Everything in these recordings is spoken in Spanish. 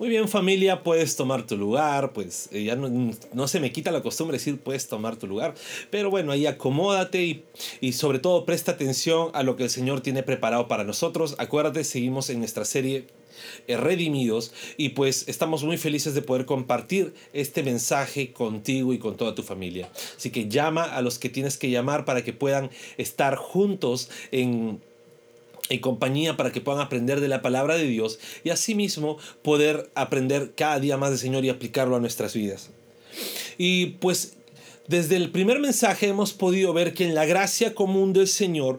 Muy bien familia, puedes tomar tu lugar, pues eh, ya no, se me quita la costumbre decir puedes tomar tu lugar, pero bueno, ahí acomódate y, y, sobre todo presta atención a lo que el Señor tiene preparado para nosotros. Acuérdate, seguimos en nuestra serie eh, redimidos y pues estamos muy felices de poder compartir este mensaje contigo y con toda tu familia. Así que llama a los que tienes que llamar para que puedan estar juntos en en compañía para que puedan aprender de la palabra de Dios y asimismo poder aprender cada día más del Señor y aplicarlo a nuestras vidas. Y pues desde el primer mensaje hemos podido ver que en la gracia común del Señor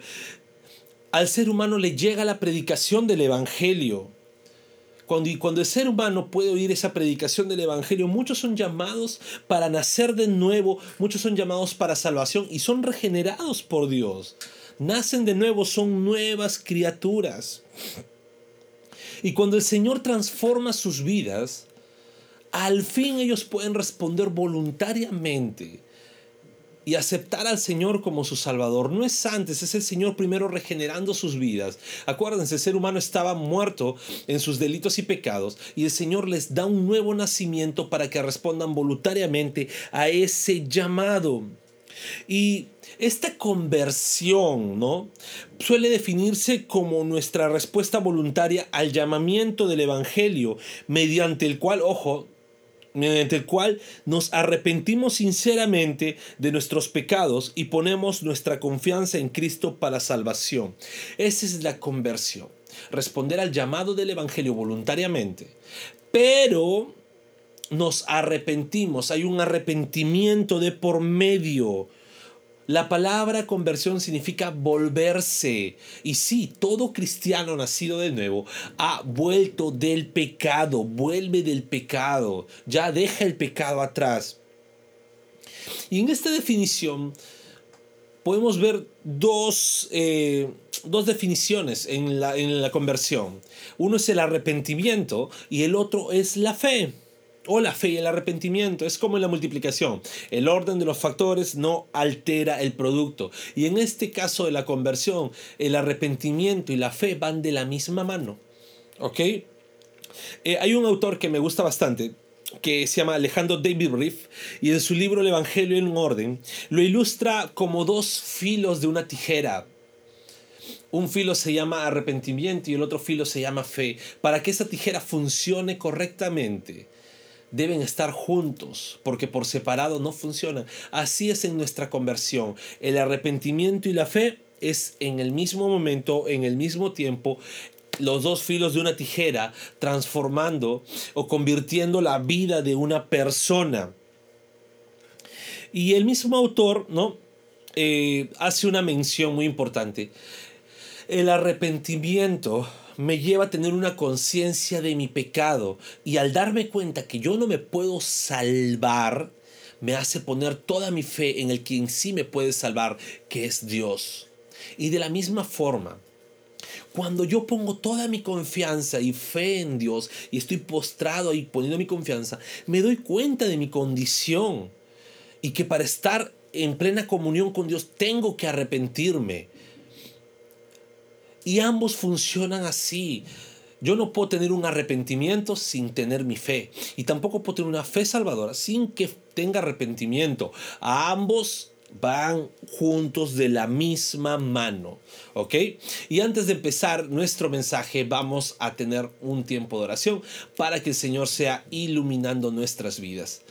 al ser humano le llega la predicación del Evangelio cuando, cuando el ser humano puede oír esa predicación del Evangelio, muchos son llamados para nacer de nuevo, muchos son llamados para salvación y son regenerados por Dios. Nacen de nuevo, son nuevas criaturas. Y cuando el Señor transforma sus vidas, al fin ellos pueden responder voluntariamente y aceptar al Señor como su Salvador. No es antes, es el Señor primero regenerando sus vidas. Acuérdense, el ser humano estaba muerto en sus delitos y pecados y el Señor les da un nuevo nacimiento para que respondan voluntariamente a ese llamado. Y esta conversión, ¿no? Suele definirse como nuestra respuesta voluntaria al llamamiento del Evangelio, mediante el cual, ojo, mediante el cual nos arrepentimos sinceramente de nuestros pecados y ponemos nuestra confianza en Cristo para salvación. Esa es la conversión, responder al llamado del Evangelio voluntariamente. Pero nos arrepentimos, hay un arrepentimiento de por medio la palabra conversión significa volverse. Y sí, todo cristiano nacido de nuevo ha vuelto del pecado, vuelve del pecado, ya deja el pecado atrás. Y en esta definición podemos ver dos, eh, definiciones en la, en la conversión. Uno es el arrepentimiento y el otro es la fe o la fe y el arrepentimiento. Es como en la multiplicación. El orden de los factores no altera el producto. Y en este caso de la conversión, el arrepentimiento y la fe van de la misma mano. ¿Ok? Eh, hay un autor que me gusta bastante que se llama Alejandro David Riff y en su libro El Evangelio en orden lo ilustra como dos filos de una tijera. Un filo se llama arrepentimiento y el otro filo se llama fe. Para que esa tijera funcione correctamente, deben estar juntos, porque por separado no funcionan. Así es en nuestra conversión. El arrepentimiento y la fe es en el mismo momento, en el mismo tiempo, los dos filos de una tijera transformando o convirtiendo la vida de una persona. Y el mismo autor, ¿no? Eh, hace una mención muy importante. El arrepentimiento me lleva a tener una conciencia de mi pecado y al darme cuenta que yo no me puedo salvar, me hace poner toda mi fe en el quien sí me puede salvar, que es Dios. Y de la misma forma, cuando yo pongo toda mi confianza y fe en Dios y estoy postrado y poniendo mi confianza, me doy cuenta de mi condición y que para estar en plena comunión con Dios tengo que arrepentirme y ambos funcionan así. Yo no puedo tener un arrepentimiento sin tener mi fe. Y tampoco puedo tener una fe salvadora sin que tenga arrepentimiento. A ambos van juntos de la misma mano. ¿Ok? Y antes de empezar nuestro mensaje, vamos a tener un tiempo de oración para que el Señor sea iluminando nuestras vidas.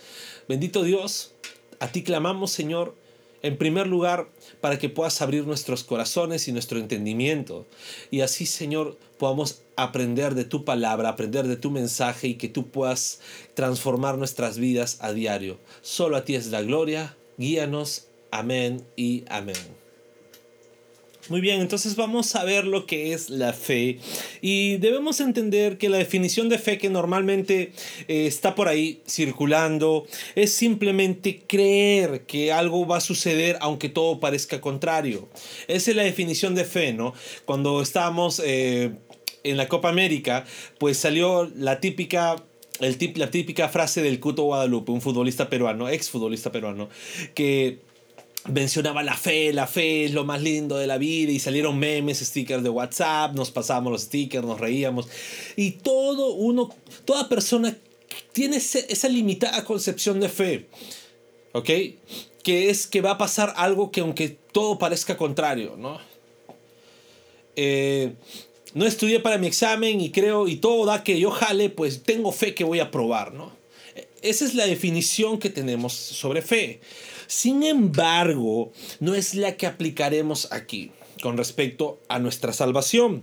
Bendito Dios, a ti clamamos, Señor en primer lugar, para que puedas abrir nuestros corazones y nuestro entendimiento. Y así, Señor, podamos aprender de tu palabra, aprender de tu mensaje y que tú puedas transformar nuestras vidas a diario. Solo a ti es la gloria. Guíanos. Amén y amén. Muy bien, entonces vamos a ver lo que es la fe. Y debemos entender que la definición de fe que normalmente eh, está por ahí circulando es simplemente creer que algo va a suceder aunque todo parezca contrario. Esa es la definición de fe, ¿no? Cuando estamos... Eh, en la Copa América, pues salió la típica el tip, la típica frase del Cuto Guadalupe, un futbolista peruano, ex futbolista peruano, que mencionaba la fe, la fe es lo más lindo de la vida y salieron memes, stickers de WhatsApp, nos pasábamos los stickers, nos reíamos y todo uno, toda persona tiene esa limitada concepción de fe, ¿ok? Que es que va a pasar algo que aunque todo parezca contrario, ¿no? Eh, no estudié para mi examen y creo y todo da que yo jale, pues tengo fe que voy a probar, ¿no? Esa es la definición que tenemos sobre fe. Sin embargo, no es la que aplicaremos aquí con respecto a nuestra salvación.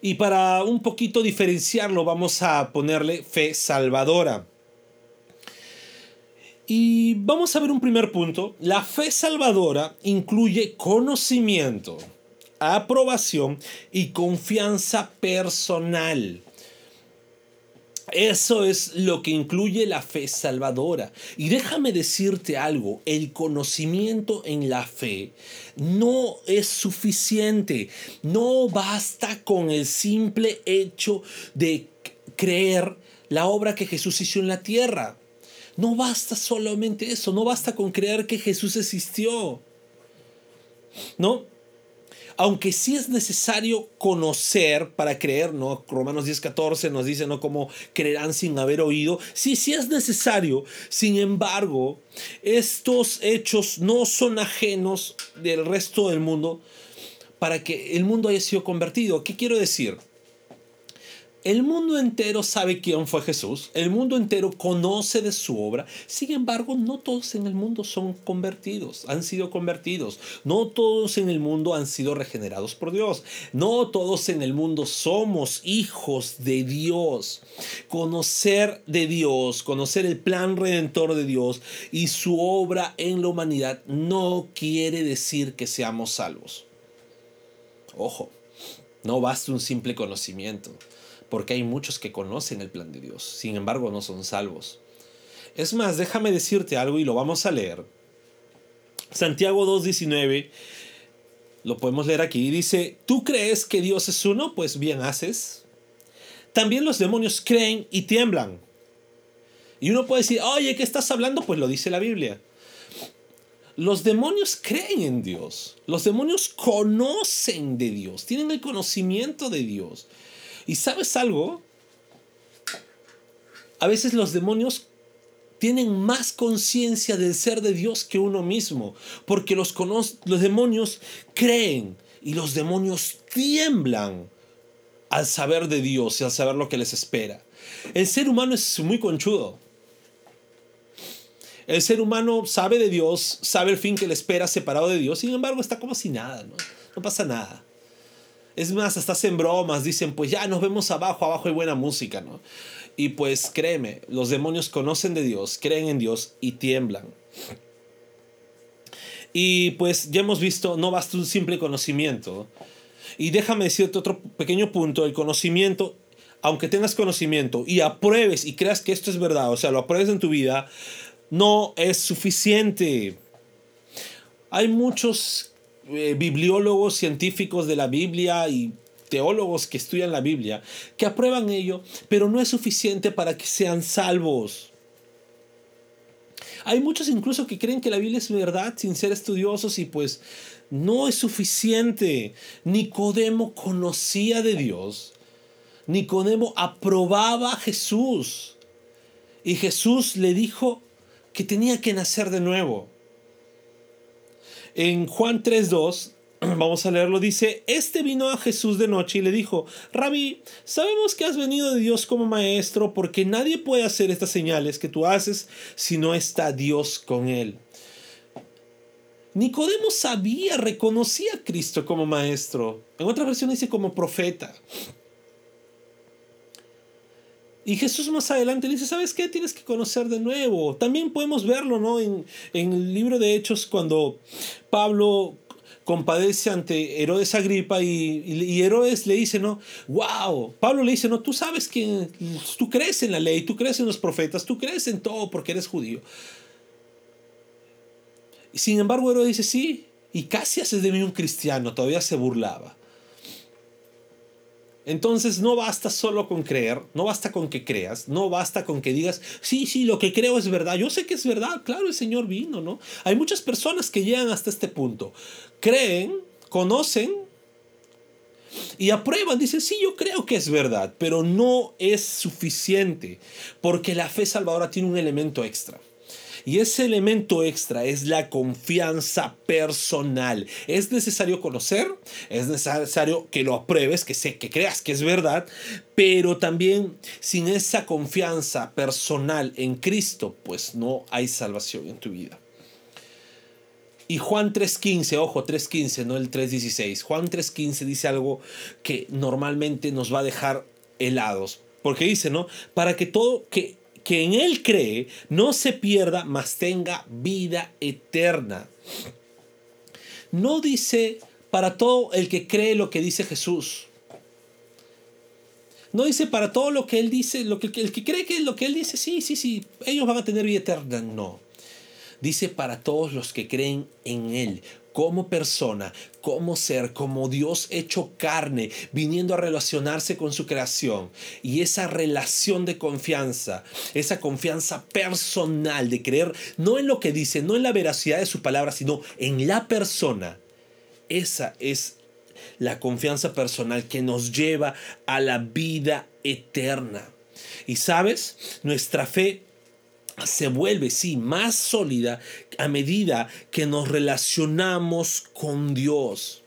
Y para un poquito diferenciarlo, vamos a ponerle fe salvadora. Y vamos a ver un primer punto. La fe salvadora incluye conocimiento, aprobación y confianza personal. Eso es lo que incluye la fe salvadora. Y déjame decirte algo, el conocimiento en la fe no es suficiente. No basta con el simple hecho de creer la obra que Jesús hizo en la tierra. No basta solamente eso, no basta con creer que Jesús existió. ¿No? Aunque sí es necesario conocer para creer, ¿no? Romanos 10:14 nos dice, ¿no? Como creerán sin haber oído. Sí, sí es necesario. Sin embargo, estos hechos no son ajenos del resto del mundo para que el mundo haya sido convertido. ¿Qué quiero decir? El mundo entero sabe quién fue Jesús, el mundo entero conoce de su obra, sin embargo no todos en el mundo son convertidos, han sido convertidos, no todos en el mundo han sido regenerados por Dios, no todos en el mundo somos hijos de Dios. Conocer de Dios, conocer el plan redentor de Dios y su obra en la humanidad no quiere decir que seamos salvos. Ojo, no basta un simple conocimiento porque hay muchos que conocen el plan de Dios, sin embargo no son salvos. Es más, déjame decirte algo y lo vamos a leer. Santiago 2.19, lo podemos leer aquí, dice, ¿tú crees que Dios es uno? Pues bien haces. También los demonios creen y tiemblan. Y uno puede decir, oye, ¿qué estás hablando? Pues lo dice la Biblia. Los demonios creen en Dios. Los demonios conocen de Dios. Tienen el conocimiento de Dios. ¿Y sabes algo? A veces los demonios tienen más conciencia del ser de Dios que uno mismo, porque los, los demonios creen y los demonios tiemblan al saber de Dios y al saber lo que les espera. El ser humano es muy conchudo. El ser humano sabe de Dios, sabe el fin que le espera separado de Dios, sin embargo está como si nada, ¿no? No pasa nada. Es más, hasta hacen bromas, dicen, pues ya nos vemos abajo, abajo hay buena música, ¿no? Y pues créeme, los demonios conocen de Dios, creen en Dios y tiemblan. Y pues ya hemos visto, no basta un simple conocimiento. Y déjame decirte otro pequeño punto, el conocimiento, aunque tengas conocimiento y apruebes y creas que esto es verdad, o sea, lo apruebes en tu vida, no es suficiente. Hay muchos eh, bibliólogos científicos de la Biblia y teólogos que estudian la Biblia que aprueban ello, pero no es suficiente para que sean salvos. Hay muchos incluso que creen que la Biblia es verdad sin ser estudiosos y pues no es suficiente. Nicodemo conocía de Dios. Nicodemo aprobaba a Jesús. Y Jesús le dijo que tenía que nacer de nuevo. En Juan 3.2, vamos a leerlo, dice, este vino a Jesús de noche y le dijo, Rabí, sabemos que has venido de Dios como maestro porque nadie puede hacer estas señales que tú haces si no está Dios con él. Nicodemo sabía, reconocía a Cristo como maestro. En otra versión dice como profeta. Y Jesús más adelante le dice, ¿sabes qué? Tienes que conocer de nuevo. También podemos verlo, ¿no? En, el libro de Hechos, cuando Pablo compadece ante Herodes Agripa y, y, Herodes le dice, ¿no? ¡Wow! Pablo le dice, ¿no? Tú sabes que tú crees en la ley, tú crees en los profetas, tú crees en todo porque eres judío. Y sin embargo, Herodes dice, sí, y casi haces de mí un cristiano, todavía se burlaba. Entonces no basta solo con creer, no basta con que creas, no basta con que digas, sí, sí, lo que creo es verdad, yo sé que es verdad, claro, el Señor vino, ¿no? Hay muchas personas que llegan hasta este punto, creen, conocen y aprueban, dicen, sí, yo creo que es verdad, pero no es suficiente, porque la fe salvadora tiene un elemento extra. Y ese elemento extra es la confianza personal. Es necesario conocer, es necesario que lo apruebes, que, sé, que creas que es verdad, pero también sin esa confianza personal en Cristo, pues no hay salvación en tu vida. Y Juan 3.15, ojo, 3.15, no el 3.16. Juan 3.15 dice algo que normalmente nos va a dejar helados. Porque dice, ¿no? Para que todo, que que en Él cree no se pierda, mas tenga vida eterna. No dice para todo el que cree lo que dice Jesús. No dice para todo lo que Él dice, lo que, el que cree que lo que Él dice, sí, sí, sí, ellos van a tener vida eterna. No. Dice para todos los que creen en Él como persona, como ser, como Dios hecho carne, viniendo a relacionarse con su creación. Y esa relación de confianza, esa confianza personal de creer no en lo que dice, no en la veracidad de su palabra, sino en la persona. Esa es la confianza personal que nos lleva a la vida eterna. Y sabes, nuestra fe se vuelve, sí, más sólida a medida que nos relacionamos con Dios.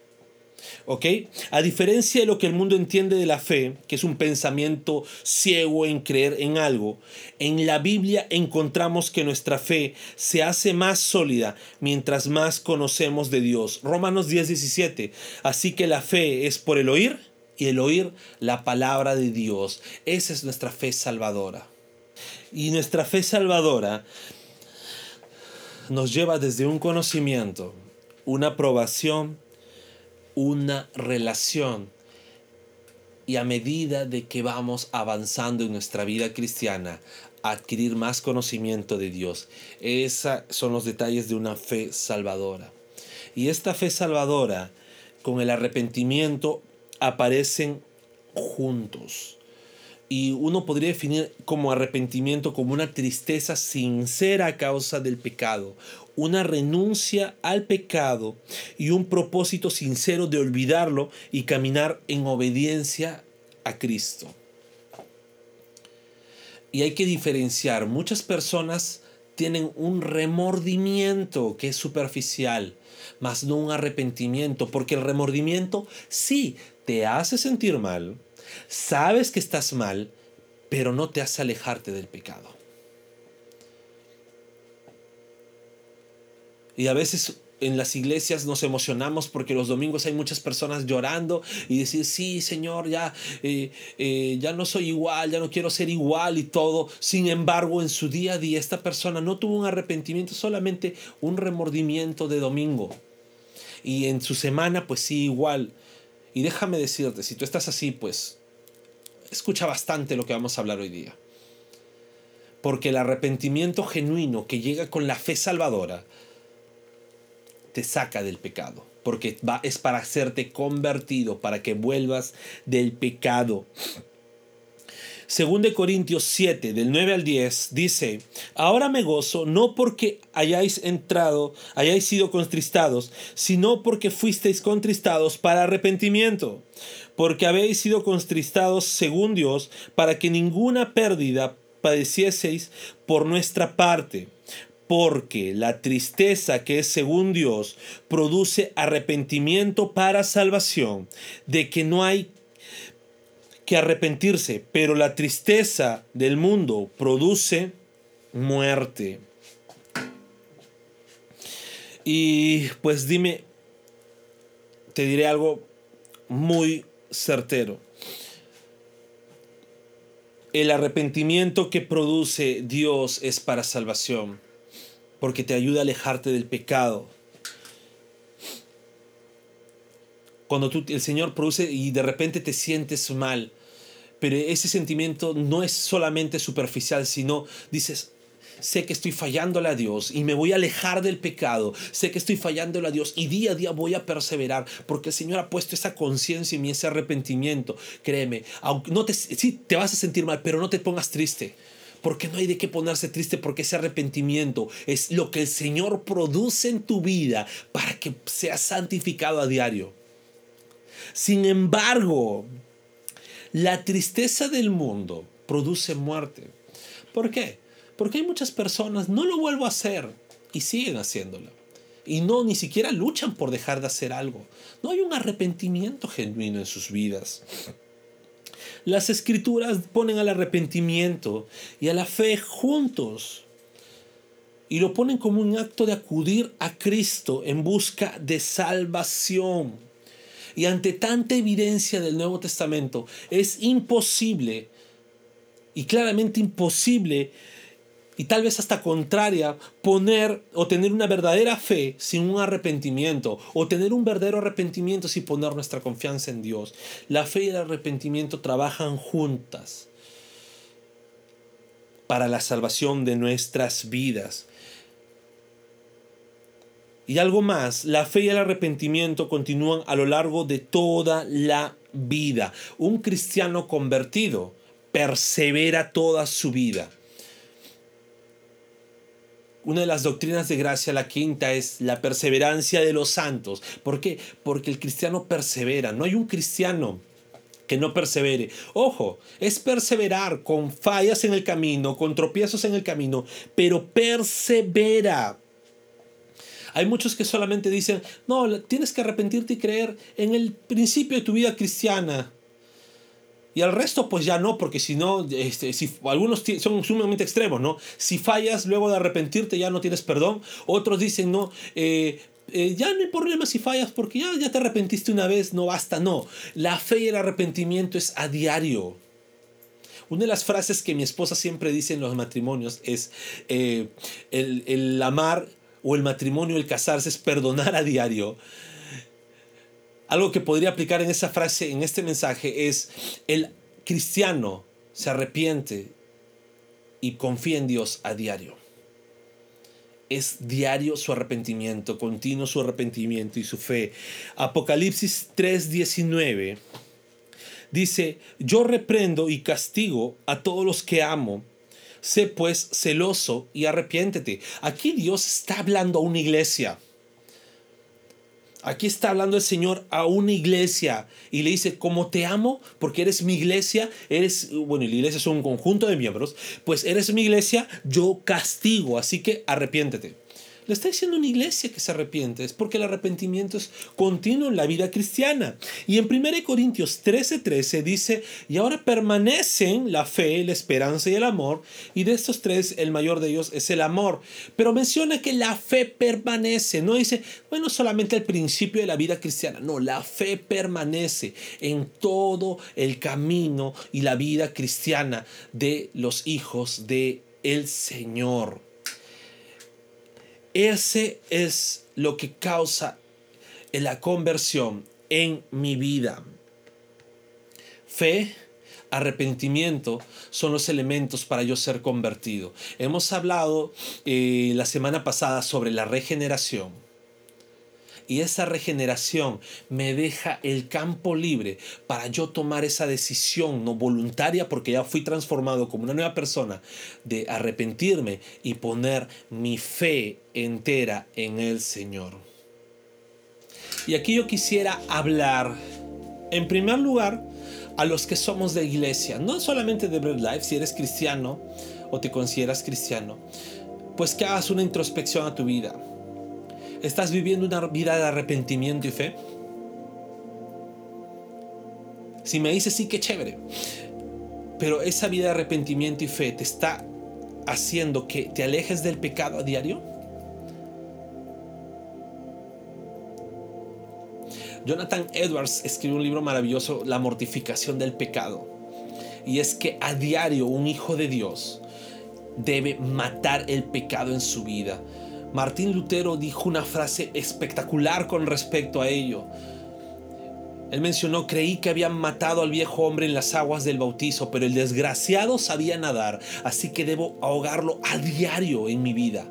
¿Ok? A diferencia de lo que el mundo entiende de la fe, que es un pensamiento ciego en creer en algo, en la Biblia encontramos que nuestra fe se hace más sólida mientras más conocemos de Dios. Romanos 10, 17. Así que la fe es por el oír y el oír la palabra de Dios. Esa es nuestra fe salvadora. Y nuestra fe salvadora nos lleva desde un conocimiento, una aprobación, una relación. Y a medida de que vamos avanzando en nuestra vida cristiana, adquirir más conocimiento de Dios. Esos son los detalles de una fe salvadora. Y esta fe salvadora, con el arrepentimiento, aparecen juntos y uno podría definir como arrepentimiento como una tristeza sincera a causa del pecado, una renuncia al pecado y un propósito sincero de olvidarlo y caminar en obediencia a Cristo. Y hay que diferenciar, muchas personas tienen un remordimiento que es superficial, más no un arrepentimiento, porque el remordimiento sí te hace sentir mal, Sabes que estás mal, pero no te hace alejarte del pecado. Y a veces en las iglesias nos emocionamos porque los domingos hay muchas personas llorando y decir, sí, Señor, ya, eh, eh, ya no soy igual, ya no quiero ser igual y todo. Sin embargo, en su día a día esta persona no tuvo un arrepentimiento, solamente un remordimiento de domingo. Y en su semana, pues sí, igual. Y déjame decirte, si tú estás así, pues escucha bastante lo que vamos a hablar hoy día. Porque el arrepentimiento genuino que llega con la fe salvadora te saca del pecado. Porque va, es para hacerte convertido, para que vuelvas del pecado. Según de Corintios 7, del 9 al 10, dice, ahora me gozo no porque hayáis entrado, hayáis sido contristados, sino porque fuisteis contristados para arrepentimiento, porque habéis sido contristados según Dios, para que ninguna pérdida padecieseis por nuestra parte. Porque la tristeza que es según Dios produce arrepentimiento para salvación, de que no hay que arrepentirse, pero la tristeza del mundo produce muerte. Y pues dime, te diré algo muy certero. El arrepentimiento que produce Dios es para salvación, porque te ayuda a alejarte del pecado, Cuando tú, el Señor produce y de repente te sientes mal, pero ese sentimiento no es solamente superficial, sino dices, sé que estoy fallándole a Dios y me voy a alejar del pecado. Sé que estoy fallándole a Dios y día a día voy a perseverar porque el Señor ha puesto esa conciencia en mí, ese arrepentimiento. Créeme, aunque no te, sí, te vas a sentir mal, pero no te pongas triste. Porque no hay de qué ponerse triste porque ese arrepentimiento es lo que el Señor produce en tu vida para que seas santificado a diario. Sin embargo, la tristeza del mundo produce muerte. ¿Por qué? Porque hay muchas personas, no lo vuelvo a hacer y siguen haciéndolo. Y no, ni siquiera luchan por dejar de hacer algo. No hay un arrepentimiento genuino en sus vidas. Las escrituras ponen al arrepentimiento y a la fe juntos y lo ponen como un acto de acudir a Cristo en busca de salvación. Y ante tanta evidencia del Nuevo Testamento es imposible y claramente imposible y tal vez hasta contraria, poner o tener una verdadera fe sin un arrepentimiento, o tener un verdadero arrepentimiento sin poner nuestra confianza en Dios. La fe y el arrepentimiento trabajan juntas para la salvación de nuestras vidas. Y algo más, la fe y el arrepentimiento continúan a lo largo de toda la vida. Un cristiano convertido persevera toda su vida. Una de las doctrinas de gracia, la quinta, es la perseverancia de los santos. ¿Por qué? Porque el cristiano persevera. No hay un cristiano que no persevere. Ojo, es perseverar con fallas en el camino, con tropiezos en el camino, pero persevera. Hay muchos que solamente dicen, no, tienes que arrepentirte y creer en el principio de tu vida cristiana. Y al resto, pues ya no, porque si no, este, si, algunos son sumamente extremos, ¿no? Si fallas luego de arrepentirte ya no tienes perdón. Otros dicen, no, eh, eh, ya no hay problema si fallas porque ya, ya te arrepentiste una vez, no basta, no. La fe y el arrepentimiento es a diario. Una de las frases que mi esposa siempre dice en los matrimonios es eh, el, el amar o el matrimonio, el casarse es perdonar a diario. Algo que podría aplicar en esa frase, en este mensaje, es el cristiano se arrepiente y confía en Dios a diario. Es diario su arrepentimiento, continuo su arrepentimiento y su fe. Apocalipsis 3:19 dice, yo reprendo y castigo a todos los que amo. Sé pues celoso y arrepiéntete. Aquí Dios está hablando a una iglesia. Aquí está hablando el Señor a una iglesia y le dice, como te amo, porque eres mi iglesia, eres, bueno, la iglesia es un conjunto de miembros, pues eres mi iglesia, yo castigo, así que arrepiéntete. Le está diciendo una iglesia que se arrepiente, es porque el arrepentimiento es continuo en la vida cristiana. Y en 1 Corintios 13:13 13 dice, y ahora permanecen la fe, la esperanza y el amor, y de estos tres el mayor de ellos es el amor. Pero menciona que la fe permanece, no dice, bueno, solamente al principio de la vida cristiana, no, la fe permanece en todo el camino y la vida cristiana de los hijos de el Señor. Ese es lo que causa la conversión en mi vida. Fe, arrepentimiento son los elementos para yo ser convertido. Hemos hablado eh, la semana pasada sobre la regeneración y esa regeneración me deja el campo libre para yo tomar esa decisión no voluntaria porque ya fui transformado como una nueva persona de arrepentirme y poner mi fe entera en el Señor. Y aquí yo quisiera hablar en primer lugar a los que somos de iglesia, no solamente de Bread Life, si eres cristiano o te consideras cristiano, pues que hagas una introspección a tu vida ¿Estás viviendo una vida de arrepentimiento y fe? Si me dices sí, qué chévere. Pero esa vida de arrepentimiento y fe te está haciendo que te alejes del pecado a diario. Jonathan Edwards escribió un libro maravilloso, La mortificación del pecado. Y es que a diario un hijo de Dios debe matar el pecado en su vida Martín Lutero dijo una frase espectacular con respecto a ello. Él mencionó, creí que habían matado al viejo hombre en las aguas del bautizo, pero el desgraciado sabía nadar, así que debo ahogarlo a diario en mi vida.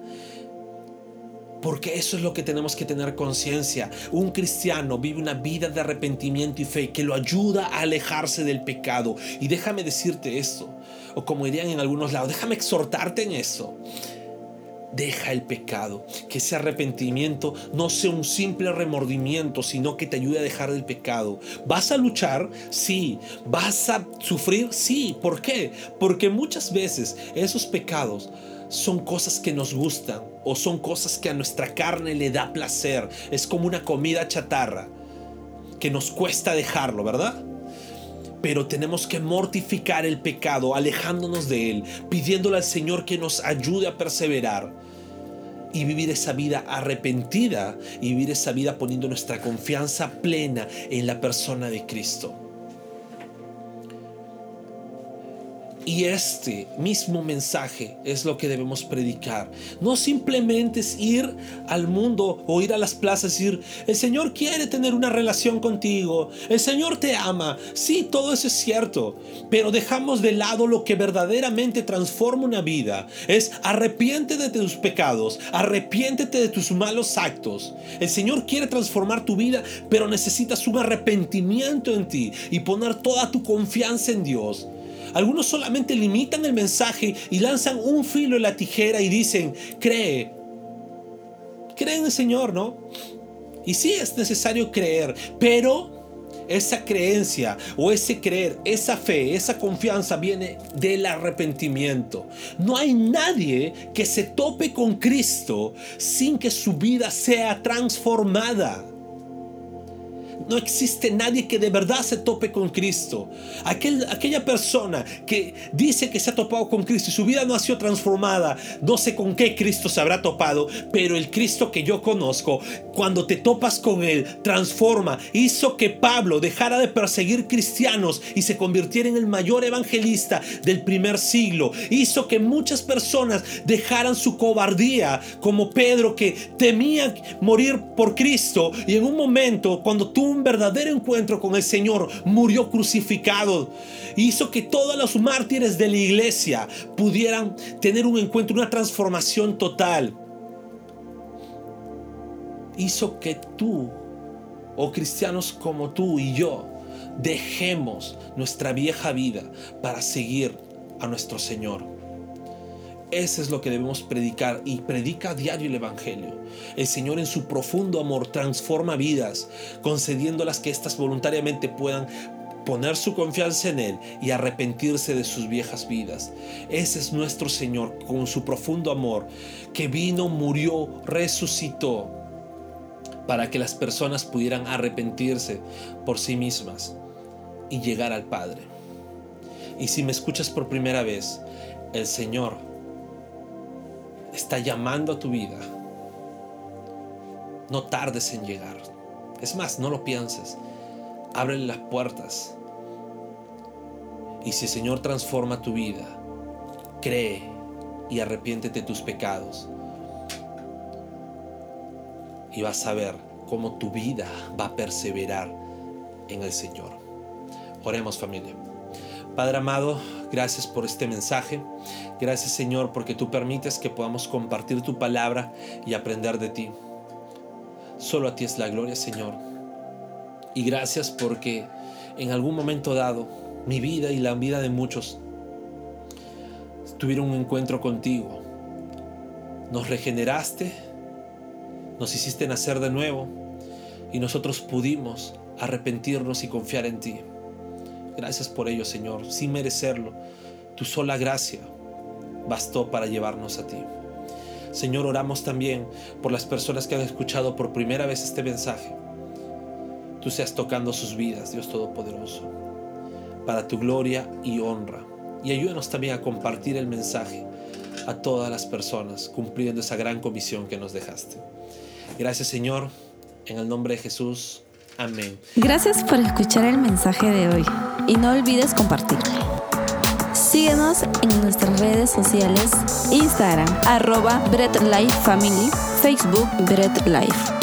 Porque eso es lo que tenemos que tener conciencia. Un cristiano vive una vida de arrepentimiento y fe que lo ayuda a alejarse del pecado. Y déjame decirte esto, o como dirían en algunos lados, déjame exhortarte en eso. Deja el pecado, que ese arrepentimiento no sea un simple remordimiento, sino que te ayude a dejar el pecado. ¿Vas a luchar? Sí. ¿Vas a sufrir? Sí. ¿Por qué? Porque muchas veces esos pecados son cosas que nos gustan o son cosas que a nuestra carne le da placer. Es como una comida chatarra que nos cuesta dejarlo, ¿verdad? Pero tenemos que mortificar el pecado, alejándonos de él, pidiéndole al Señor que nos ayude a perseverar y vivir esa vida arrepentida y vivir esa vida poniendo nuestra confianza plena en la persona de Cristo. Y este mismo mensaje es lo que debemos predicar. No simplemente es ir al mundo o ir a las plazas y decir, el Señor quiere tener una relación contigo, el Señor te ama. Sí, todo eso es cierto, pero dejamos de lado lo que verdaderamente transforma una vida. Es arrepiéntete de tus pecados, arrepiéntete de tus malos actos. El Señor quiere transformar tu vida, pero necesitas un arrepentimiento en ti y poner toda tu confianza en Dios. Algunos solamente limitan el mensaje y lanzan un filo en la tijera y dicen, cree. Cree en el Señor, ¿no? Y sí es necesario creer, pero esa creencia o ese creer, esa fe, esa confianza viene del arrepentimiento. No hay nadie que se tope con Cristo sin que su vida sea transformada. No existe nadie que de verdad se tope con Cristo. Aquel, aquella persona que dice que se ha topado con Cristo y su vida no ha sido transformada, no sé con qué Cristo se habrá topado, pero el Cristo que yo conozco, cuando te topas con Él, transforma. Hizo que Pablo dejara de perseguir cristianos y se convirtiera en el mayor evangelista del primer siglo. Hizo que muchas personas dejaran su cobardía, como Pedro que temía morir por Cristo y en un momento cuando tú un verdadero encuentro con el Señor, murió crucificado. Hizo que todos los mártires de la iglesia pudieran tener un encuentro, una transformación total. Hizo que tú, o cristianos como tú y yo, dejemos nuestra vieja vida para seguir a nuestro Señor. Eso es lo que debemos predicar y predica a diario el Evangelio. El Señor en su profundo amor transforma vidas, concediéndolas que éstas voluntariamente puedan poner su confianza en Él y arrepentirse de sus viejas vidas. Ese es nuestro Señor con su profundo amor, que vino, murió, resucitó, para que las personas pudieran arrepentirse por sí mismas y llegar al Padre. Y si me escuchas por primera vez, el Señor está llamando a tu vida. No tardes en llegar. Es más, no lo pienses. Abre las puertas. Y si el Señor transforma tu vida, cree y arrepiéntete de tus pecados. Y vas a ver cómo tu vida va a perseverar en el Señor. Oremos familia. Padre amado, gracias por este mensaje. Gracias Señor porque tú permites que podamos compartir tu palabra y aprender de ti. Solo a ti es la gloria Señor. Y gracias porque en algún momento dado mi vida y la vida de muchos tuvieron un encuentro contigo. Nos regeneraste, nos hiciste nacer de nuevo y nosotros pudimos arrepentirnos y confiar en ti. Gracias por ello, Señor, sin merecerlo. Tu sola gracia bastó para llevarnos a ti. Señor, oramos también por las personas que han escuchado por primera vez este mensaje. Tú seas tocando sus vidas, Dios Todopoderoso, para tu gloria y honra. Y ayúdanos también a compartir el mensaje a todas las personas, cumpliendo esa gran comisión que nos dejaste. Gracias, Señor, en el nombre de Jesús. Amén. Gracias por escuchar el mensaje de hoy y no olvides compartirlo. Síguenos en nuestras redes sociales, Instagram, arroba Bread Life Family, Facebook Bread Life.